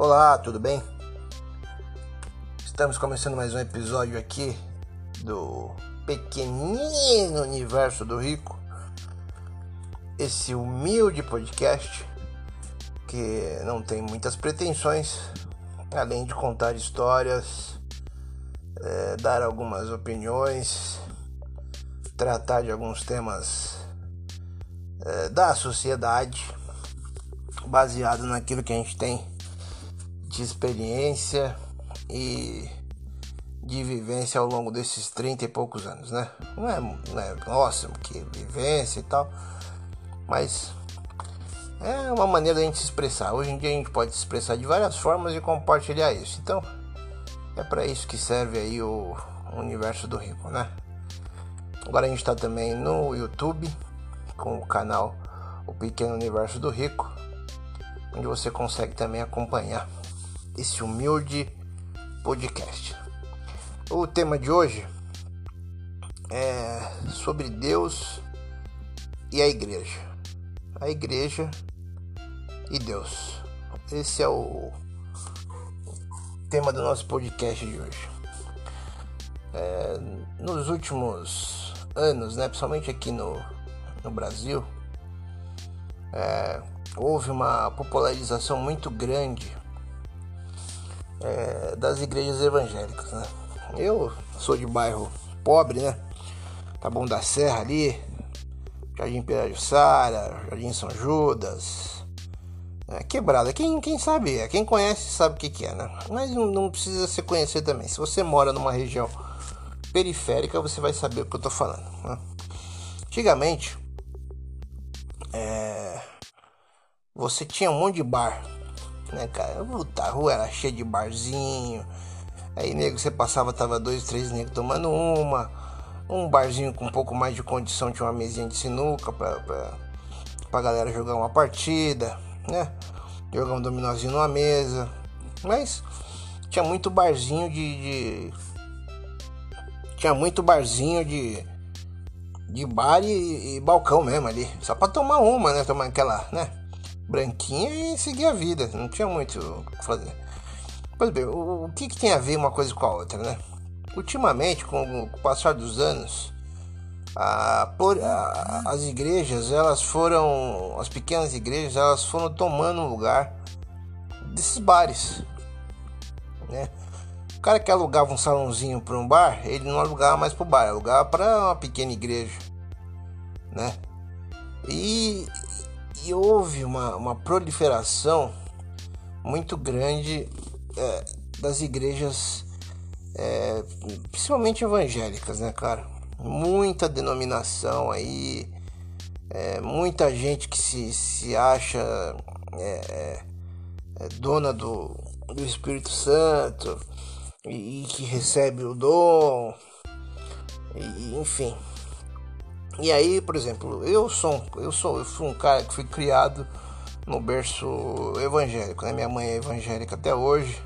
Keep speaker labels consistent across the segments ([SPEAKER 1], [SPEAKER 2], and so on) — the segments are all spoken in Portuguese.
[SPEAKER 1] Olá, tudo bem? Estamos começando mais um episódio aqui do pequenino universo do rico. Esse humilde podcast que não tem muitas pretensões, além de contar histórias, é, dar algumas opiniões, tratar de alguns temas é, da sociedade, baseado naquilo que a gente tem de experiência e de vivência ao longo desses 30 e poucos anos, né? Não é, não é nossa, que vivência e tal, mas é uma maneira da gente se expressar. Hoje em dia a gente pode se expressar de várias formas e compartilhar isso. Então, é para isso que serve aí o universo do rico, né? Agora a gente está também no YouTube com o canal O Pequeno Universo do Rico, onde você consegue também acompanhar esse humilde podcast. O tema de hoje é sobre Deus e a igreja. A igreja e Deus. Esse é o tema do nosso podcast de hoje. É, nos últimos anos, né, principalmente aqui no, no Brasil, é, houve uma popularização muito grande é, das igrejas evangélicas. Né? Eu sou de bairro pobre, né? Bom da Serra ali, Jardim Pirajussara, Jardim São Judas, é, quebrada. Quem, quem sabe, quem conhece sabe o que, que é, né? Mas não, não, precisa se conhecer também. Se você mora numa região periférica, você vai saber o que eu tô falando. Né? Antigamente, é, você tinha um monte de bar né, cara? Puta, a rua era cheia de barzinho. Aí, nego, você passava, tava dois, três negros tomando uma. Um barzinho com um pouco mais de condição, tinha uma mesinha de sinuca pra, pra, pra galera jogar uma partida, né? Jogar um dominozinho numa mesa. Mas tinha muito barzinho de, de. tinha muito barzinho de. De bar e, e balcão mesmo ali. Só pra tomar uma, né? Tomar aquela, né? Branquinha e seguir a vida. Não tinha muito o que fazer. Pois bem, o, o que, que tem a ver uma coisa com a outra, né? Ultimamente, com o passar dos anos, a, por, a, as igrejas, elas foram, as pequenas igrejas, elas foram tomando lugar desses bares, né? O cara que alugava um salãozinho para um bar, ele não alugava mais para o bar, alugava para uma pequena igreja, né? E, e houve uma, uma proliferação muito grande é, das igrejas, é, principalmente evangélicas, né, cara? Muita denominação aí, é, muita gente que se, se acha é, é, é, dona do, do Espírito Santo e, e que recebe o dom, e, enfim. E aí, por exemplo, eu sou, eu sou, eu fui um cara que fui criado no berço evangélico, né? Minha mãe é evangélica até hoje.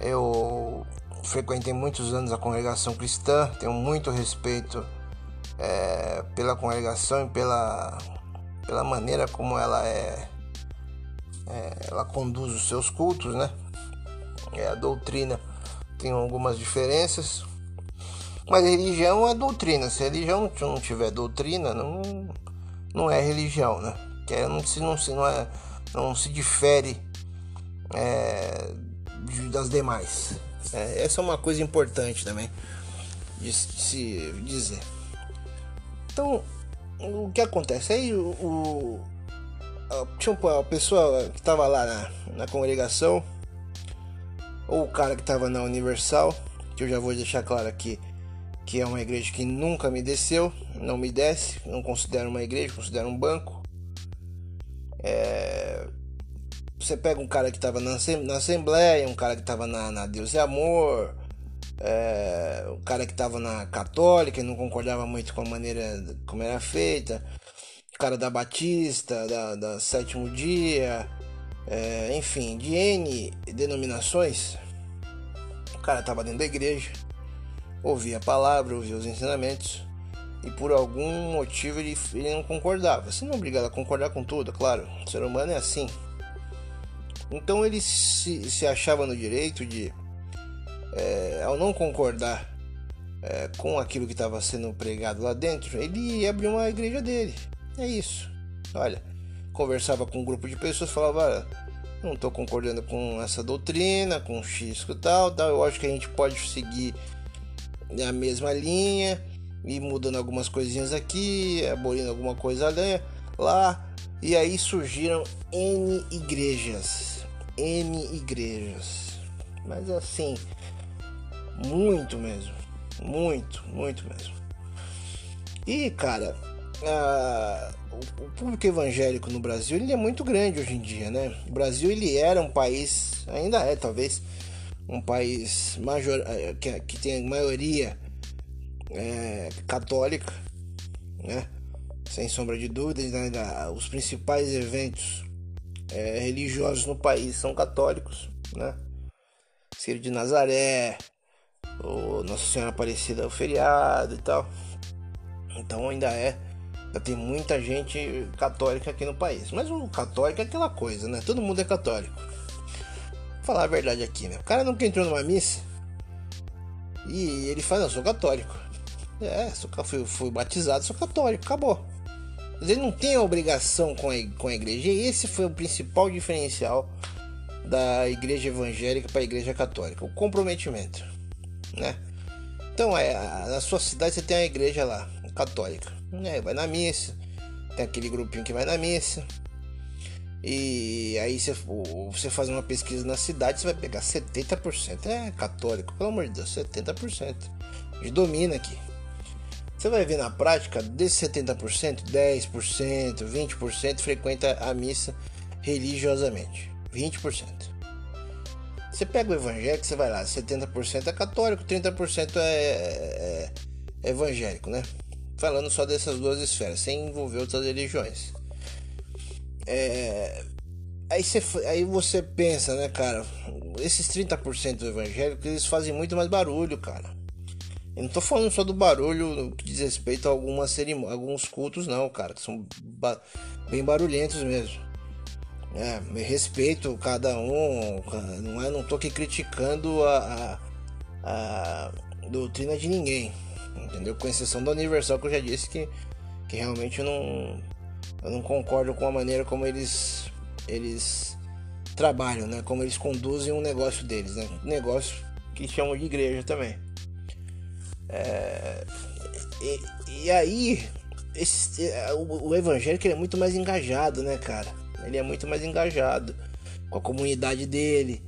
[SPEAKER 1] Eu frequentei muitos anos a congregação cristã, tenho muito respeito é, pela congregação e pela, pela maneira como ela é, é, ela conduz os seus cultos, né? É, a doutrina tem algumas diferenças, mas religião é doutrina. Se a religião não tiver doutrina, não, não é religião, né? Que não se, não se, não é, não se difere é, das demais. É, essa é uma coisa importante também de, se dizer. Então, o que acontece? Aí o, o a, a pessoa que estava lá na, na congregação, ou o cara que estava na Universal, que eu já vou deixar claro aqui que é uma igreja que nunca me desceu, não me desce, não considero uma igreja, considero um banco. É... Você pega um cara que estava na, na, Assembleia, um cara que estava na, na, Deus e Amor, é... um cara que estava na Católica e não concordava muito com a maneira como era feita, o cara da Batista, da, da Sétimo Dia, é... enfim, de N denominações. O cara estava dentro da igreja ouvia a palavra, ouvia os ensinamentos e por algum motivo ele, ele não concordava. Você não é obrigado a concordar com tudo, claro. O ser humano é assim. Então ele se, se achava no direito de, é, ao não concordar é, com aquilo que estava sendo pregado lá dentro, ele ia abrir uma igreja dele. É isso. Olha, conversava com um grupo de pessoas, falava, não estou concordando com essa doutrina, com X e tal, tal, eu acho que a gente pode seguir a mesma linha e mudando algumas coisinhas aqui, abolindo alguma coisa lá, e aí surgiram N igrejas, N igrejas, mas assim, muito mesmo, muito, muito mesmo. E cara, a, o, público evangélico no Brasil ele é muito grande hoje em dia, né? O Brasil ele era um país, ainda é talvez, um país major, eh, que, que tem maioria é, católica, né? Sem sombra de dúvidas, né? os principais eventos é, religiosos no país são católicos, né? Ciro de Nazaré, o Nossa Senhora Aparecida, o feriado e tal. Então ainda é tem muita gente católica aqui no país. Mas o católico é aquela coisa, né? Todo mundo é católico. Falar a verdade aqui, né? O cara nunca entrou numa missa e ele fala, não, sou católico. É, sou, fui, fui batizado, sou católico, acabou. Mas ele não tem obrigação com a, com a igreja. E esse foi o principal diferencial da igreja evangélica para a igreja católica, o comprometimento, né? Então, é, na sua cidade você tem a igreja lá, católica né? Vai na missa, tem aquele grupinho que vai na missa. E aí você, você faz uma pesquisa na cidade, você vai pegar 70%. É católico, pelo amor de Deus, 70%. E domina aqui. Você vai ver na prática, desses 70%, 10%, 20% frequenta a missa religiosamente. 20%. Você pega o evangélico, você vai lá, 70% é católico, 30% é, é, é evangélico, né? falando só dessas duas esferas, sem envolver outras religiões. É, aí, você, aí você pensa, né, cara? Esses 30% do evangélico eles fazem muito mais barulho, cara. Eu não tô falando só do barulho que diz respeito a algumas cerimônias, alguns cultos, não, cara, que são ba bem barulhentos mesmo. É, respeito cada um, não é, não tô aqui criticando a, a, a doutrina de ninguém entendeu? Com exceção da Universal, que eu já disse que, que realmente não, eu não concordo com a maneira como eles, eles trabalham, né? Como eles conduzem o um negócio deles, né? negócio que chamam de igreja também. É, e, e, aí, esse, é, o, o evangélico é muito mais engajado, né, cara? Ele é muito mais engajado com a comunidade dele,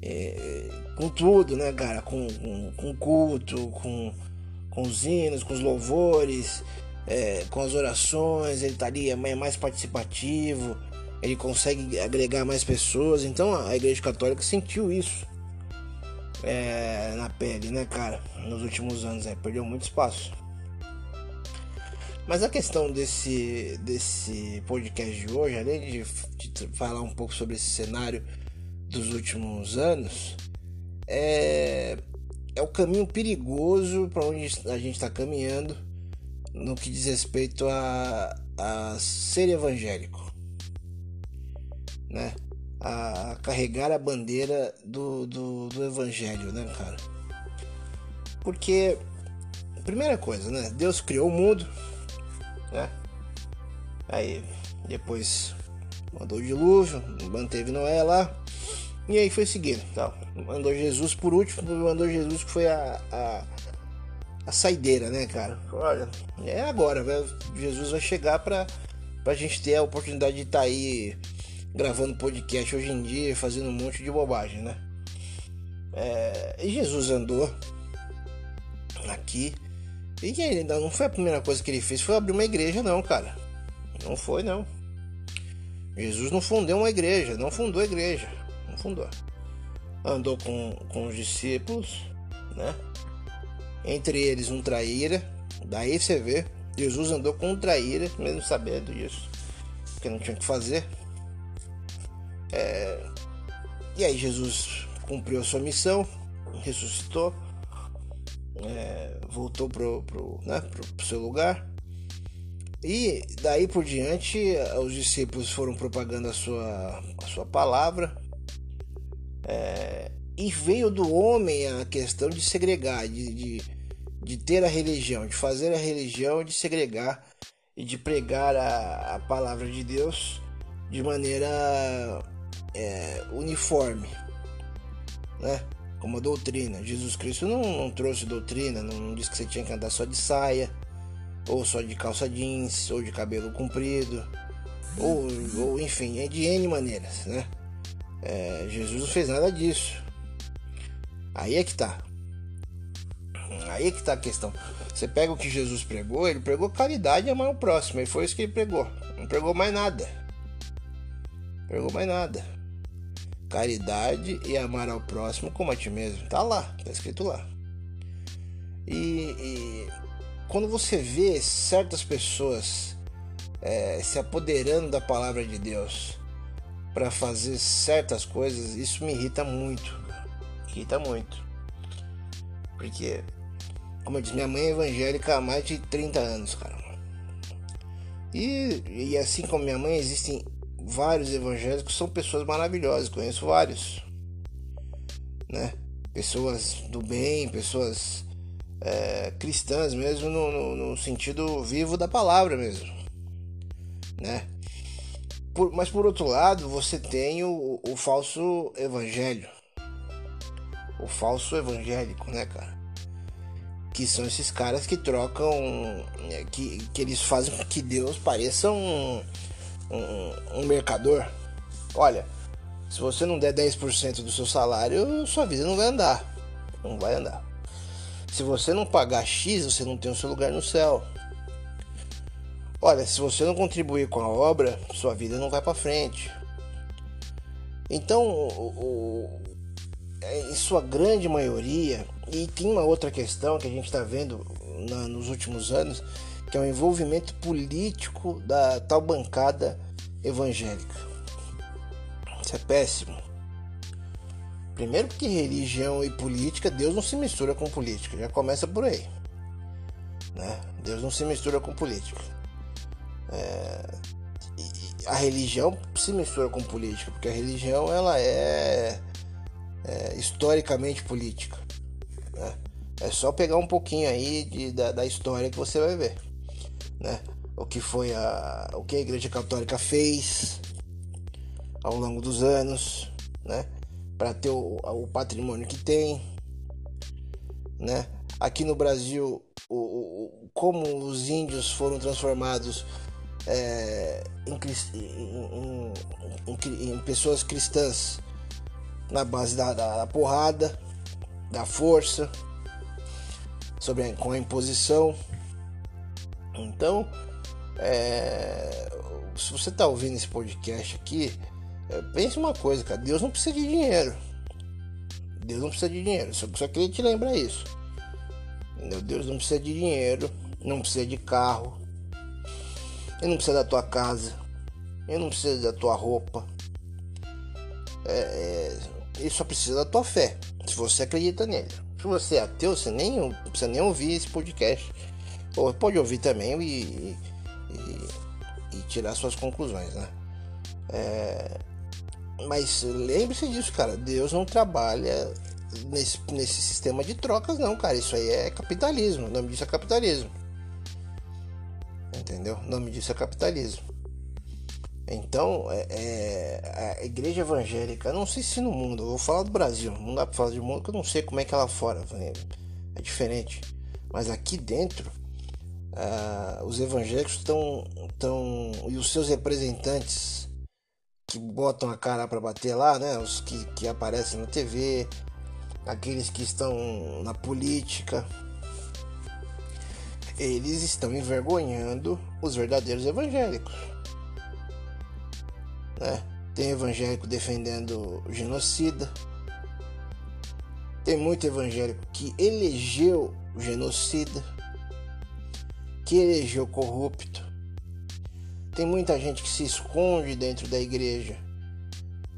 [SPEAKER 1] é, com tudo, né, cara? Com, com, com culto, com com os hinos, com os louvores, é, com as orações, ele estaria tá é mais participativo, ele consegue agregar mais pessoas. Então a Igreja Católica sentiu isso é, na pele, né, cara? Nos últimos anos, é, perdeu muito espaço. Mas a questão desse, desse podcast de hoje, além de, de falar um pouco sobre esse cenário dos últimos anos, é é o caminho perigoso para onde a gente está caminhando no que diz respeito a, a ser evangélico, né? A, carregar a bandeira do, do, do evangelho, né, cara? Porque, primeira coisa, né? Deus criou o mundo, né? Aí, depois mandou o dilúvio, manteve Noé lá, e aí foi seguindo, tal. Mandou Jesus por último, mandou Jesus que foi a, a, a saideira, né, cara? Olha, é agora, velho. Jesus vai chegar pra, pra gente ter a oportunidade de estar tá aí gravando podcast hoje em dia, fazendo um monte de bobagem, né? É, e Jesus andou aqui. E ainda não foi a primeira coisa que ele fez, foi abrir uma igreja, não, cara. Não foi, não. Jesus não fundou uma igreja, não fundou a igreja fundou. Andou com, com os discípulos, né? Entre eles um traíra. Daí você vê, Jesus andou com um traíra, mesmo sabendo disso, que não tinha o que fazer. É... E aí Jesus cumpriu a sua missão, ressuscitou, é... voltou pro, pro, né, pro, pro seu lugar. E daí por diante, os discípulos foram propagando a sua, a sua palavra, É, e veio do homem a questão de segregar, de, de, de, ter a religião, de fazer a religião, de segregar e de pregar a, a palavra de Deus de maneira é, uniforme, né? Como a doutrina. Jesus Cristo não, não trouxe doutrina, não, não disse que você tinha que andar só de saia, ou só de calça jeans, ou de cabelo comprido, ou, ou enfim, é de N maneiras, né? É, Jesus não fez nada disso. Aí é que tá. Aí é que tá a questão. Você pega o que Jesus pregou, ele pregou caridade e amar o próximo. E foi isso que ele pregou. Não pregou mais nada. Pregou mais nada. Caridade e amar ao próximo como a ti mesmo. Tá lá, tá escrito lá. E, e quando você vê certas pessoas é, se apoderando da palavra de Deus para fazer certas coisas, isso me irrita muito. Irrita muito. Porque, como eu disse, minha mãe é evangélica há mais de 30 anos, cara. E, e assim como minha mãe, existem vários evangélicos são pessoas maravilhosas, conheço vários. Né? Pessoas do bem, pessoas é, cristãs mesmo, no, no, no, sentido vivo da palavra mesmo. Né? Por, mas por outro lado, você tem o, o falso evangelho. O falso evangélico, né, cara? Que são esses caras que trocam. É, que, que eles fazem com que Deus pareça um, um, um mercador. Olha, se você não der 10% do seu salário, sua vida não vai andar. Não vai andar. Se você não pagar X, você não tem o seu lugar no céu. Olha, se você não contribuir com a obra, sua vida não vai para frente. Então, o, o, em sua grande maioria, e tem uma outra questão que a gente está vendo na, nos últimos anos, que é o envolvimento político da tal bancada evangélica. Isso é péssimo. Primeiro porque religião e política, Deus não se mistura com política, já começa por aí. Né? Deus não se mistura com política. É, a religião se mistura com política, porque a religião ela é, é historicamente política. Né? É só pegar um pouquinho aí de, da, da, história que você vai ver, né? O que foi a, o que a Igreja Católica fez ao longo dos anos, né? Para ter o, o patrimônio que tem, né? Aqui no Brasil, o, o, como os índios foram transformados é, em, em, em, em, pessoas cristãs na base da, da, porrada, da força, sobre a, com a imposição. Então, é, se você está ouvindo esse podcast aqui, é, pense uma coisa, cara. Deus não precisa de dinheiro. Deus não precisa de dinheiro. Só, só queria te lembrar isso. Entendeu? Deus não precisa de dinheiro, não precisa de carro, ele não precisa da tua casa. Ele não precisa da tua roupa. É, é, ele só precisa da tua fé. Se você acredita nele. Se você é ateu, você nem precisa nem ouvir esse podcast. Ou pode ouvir também e, e, e tirar suas conclusões, né? É, mas lembre-se disso, cara. Deus não trabalha nesse, nesse sistema de trocas, não, cara. Isso aí é capitalismo. O nome disso é capitalismo entendeu? O nome disso é capitalismo. Então, é, é, a igreja evangélica, não sei se no mundo, eu vou falar do Brasil, não dá pra falar de mundo, porque eu não sei como é que é lá fora, é diferente. Mas aqui dentro, uh, os evangélicos estão, estão, e os seus representantes que botam a cara para bater lá, né? Os que, que aparecem na TV, aqueles que estão na política, eles estão envergonhando os verdadeiros evangélicos. Né? Tem evangélico defendendo o genocida. Tem muito evangélico que elegeu o genocida, que elegeu corrupto. Tem muita gente que se esconde dentro da igreja,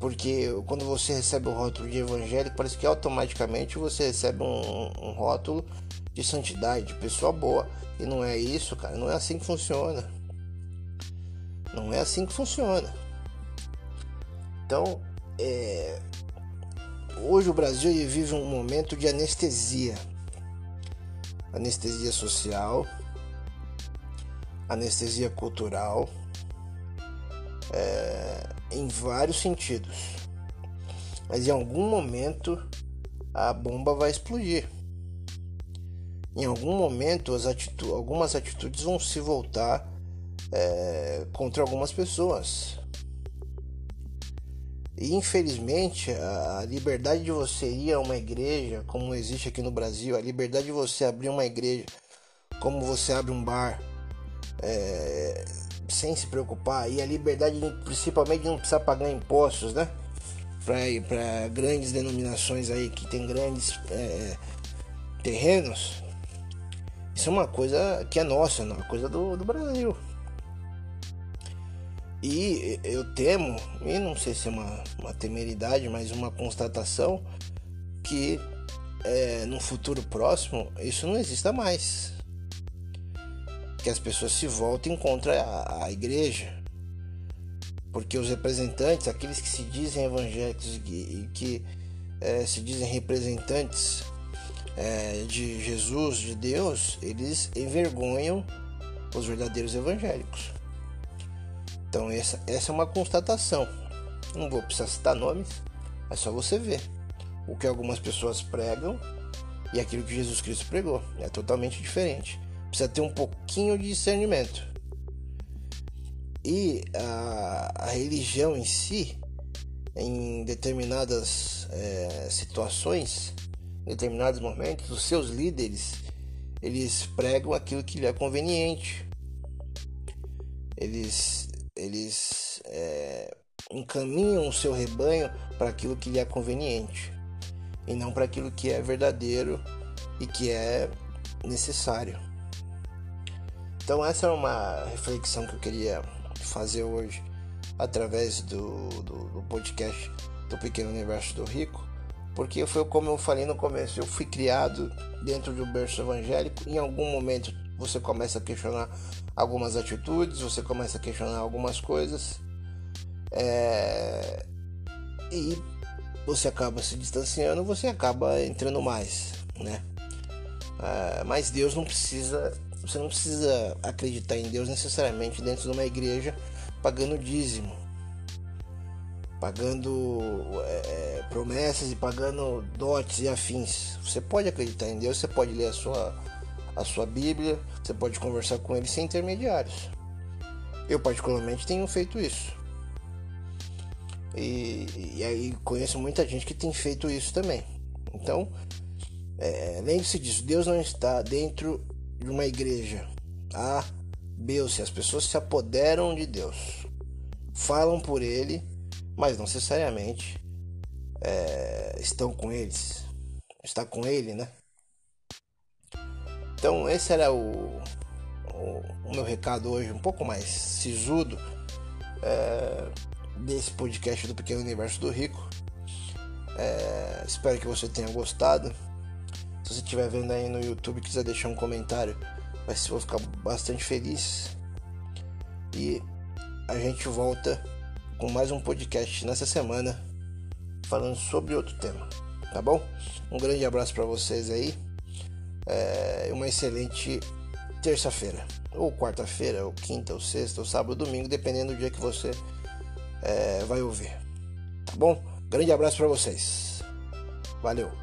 [SPEAKER 1] porque quando você recebe o rótulo de evangélico, parece que automaticamente você recebe um, um rótulo de santidade, de pessoa boa. E não é isso, cara. Não é assim que funciona. Não é assim que funciona. Então, é, hoje o Brasil vive um momento de anestesia. Anestesia social, anestesia cultural, é, em vários sentidos. Mas em algum momento a bomba vai explodir. Em algum momento as atitu algumas atitudes vão se voltar é, contra algumas pessoas. E infelizmente a liberdade de você ir a uma igreja, como existe aqui no Brasil, a liberdade de você abrir uma igreja, como você abre um bar, é, sem se preocupar, e a liberdade principalmente de não precisar pagar impostos, né? Para grandes denominações aí que tem grandes é, terrenos, isso é uma coisa que é nossa, não é uma coisa do, do Brasil. E eu temo, e não sei se é uma, uma temeridade, mas uma constatação, que é, no futuro próximo isso não exista mais. Que as pessoas se voltem contra a, a igreja. Porque os representantes, aqueles que se dizem evangélicos e que, que é, se dizem representantes é, de Jesus, de Deus, eles envergonham os verdadeiros evangélicos. Então essa, essa é uma constatação. Não vou precisar citar nomes, é só você ver o que algumas pessoas pregam e aquilo que Jesus Cristo pregou. É totalmente diferente. Precisa ter um pouquinho de discernimento. E a, a religião em si, em determinadas é, situações, em determinados momentos, os seus líderes eles pregam aquilo que lhe é conveniente. Eles eles é, encaminham o seu rebanho para aquilo que lhe é conveniente e não para aquilo que é verdadeiro e que é necessário. Então, essa é uma reflexão que eu queria fazer hoje através do, do, do podcast do Pequeno Universo do Rico, porque foi como eu falei no começo: eu fui criado dentro do berço evangélico, em algum momento você começa a questionar algumas atitudes, você começa a questionar algumas coisas é, e você acaba se distanciando, você acaba entrando mais, né? É, mas Deus não precisa, você não precisa acreditar em Deus necessariamente dentro de uma igreja pagando dízimo, pagando é, promessas e pagando dotes e afins. Você pode acreditar em Deus, você pode ler a sua a sua Bíblia, você pode conversar com ele sem intermediários. Eu particularmente tenho feito isso. E, e aí conheço muita gente que tem feito isso também. Então, é, lembre-se disso, Deus não está dentro de uma igreja. A, B ou C. As pessoas se apoderam de Deus. Falam por ele, mas não necessariamente é, estão com eles. Está com ele, né? Então esse era o, o, o meu recado hoje, um pouco mais sisudo é, desse podcast do Pequeno Universo do Rico. É, espero que você tenha gostado. Se você estiver vendo aí no YouTube quiser deixar um comentário, vai vou ficar bastante feliz. E a gente volta com mais um podcast nessa semana falando sobre outro tema, tá bom? Um grande abraço para vocês aí é, uma excelente terça-feira, ou quarta-feira, ou quinta, ou sexta, ou sábado, ou domingo, dependendo do dia que você é, vai ouvir. Tá bom? Grande abraço para vocês. Valeu.